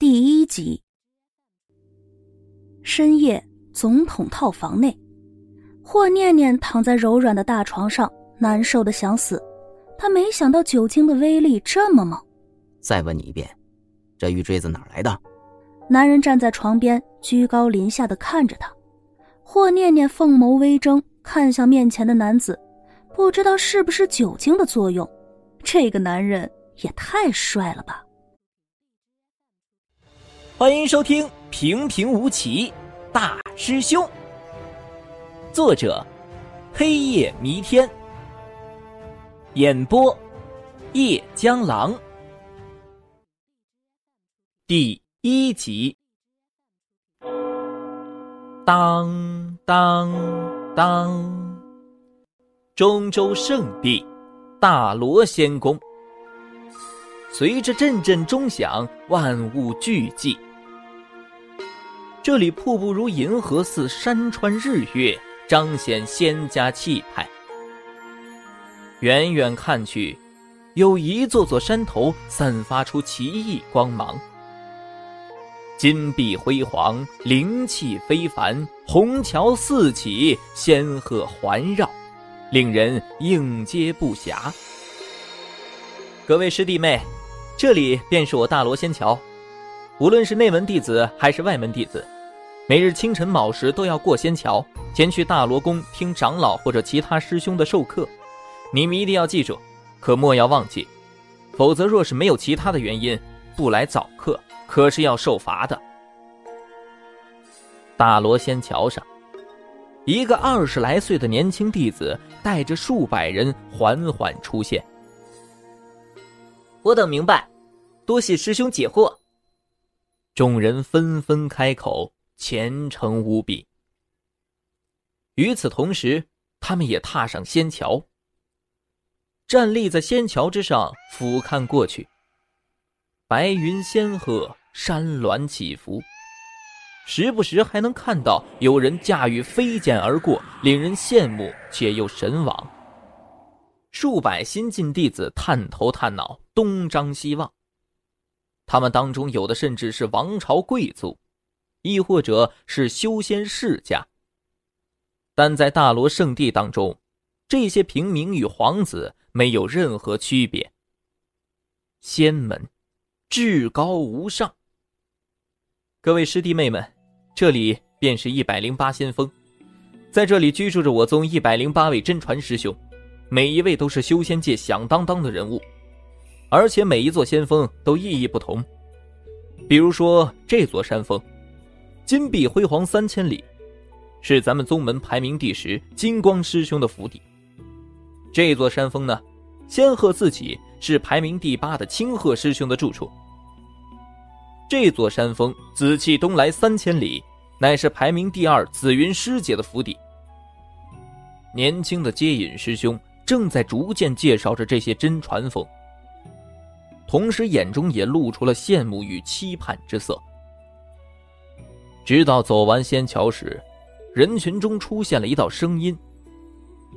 第一集。深夜，总统套房内，霍念念躺在柔软的大床上，难受的想死。他没想到酒精的威力这么猛。再问你一遍，这玉坠子哪来的？男人站在床边，居高临下的看着他。霍念念凤眸微睁，看向面前的男子，不知道是不是酒精的作用，这个男人也太帅了吧！欢迎收听《平平无奇大师兄》，作者：黑夜弥天，演播：夜江狼，第一集。当当当，中州圣地大罗仙宫，随着阵阵钟响，万物俱寂。这里瀑布如银河似山川日月，彰显仙家气派。远远看去，有一座座山头散发出奇异光芒，金碧辉煌，灵气非凡，虹桥四起，仙鹤环绕，令人应接不暇。各位师弟妹，这里便是我大罗仙桥，无论是内门弟子还是外门弟子。每日清晨卯时都要过仙桥，前去大罗宫听长老或者其他师兄的授课。你们一定要记住，可莫要忘记，否则若是没有其他的原因不来早课，可是要受罚的。大罗仙桥上，一个二十来岁的年轻弟子带着数百人缓缓出现。我等明白，多谢师兄解惑。众人纷纷开口。虔诚无比。与此同时，他们也踏上仙桥，站立在仙桥之上，俯瞰过去。白云仙鹤，山峦起伏，时不时还能看到有人驾驭飞剑而过，令人羡慕且又神往。数百新晋弟子探头探脑，东张西望。他们当中有的甚至是王朝贵族。亦或者是修仙世家，但在大罗圣地当中，这些平民与皇子没有任何区别。仙门，至高无上。各位师弟妹们，这里便是一百零八仙峰，在这里居住着我宗一百零八位真传师兄，每一位都是修仙界响当当的人物，而且每一座仙峰都意义不同。比如说这座山峰。金碧辉煌三千里，是咱们宗门排名第十金光师兄的府邸。这座山峰呢，仙鹤自己是排名第八的青鹤师兄的住处。这座山峰紫气东来三千里，乃是排名第二紫云师姐的府邸。年轻的接引师兄正在逐渐介绍着这些真传峰，同时眼中也露出了羡慕与期盼之色。直到走完仙桥时，人群中出现了一道声音：“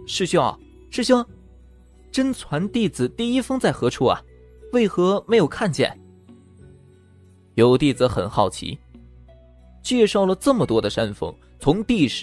师兄，师兄，真传弟子第一峰在何处啊？为何没有看见？”有弟子很好奇，介绍了这么多的山峰，从第十